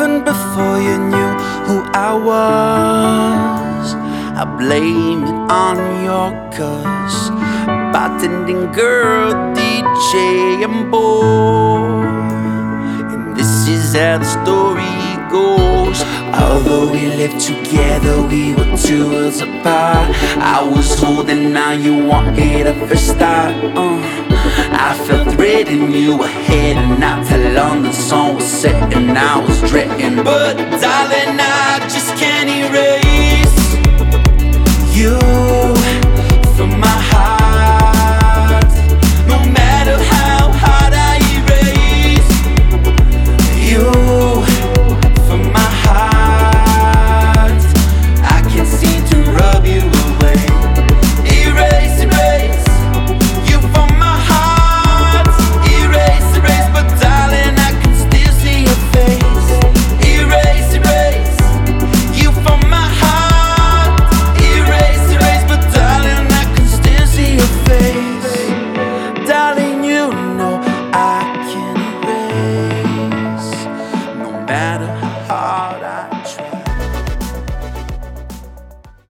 before you knew who I was. I blame it on your curse. Bartending girl, DJ, and boy. And this is how the story goes. Although we lived together, we were two worlds apart. I was holding on, you wanted a first start. Uh, I felt threatened, you were heading out to London. Sun was setting, I was dreading. But darling, I.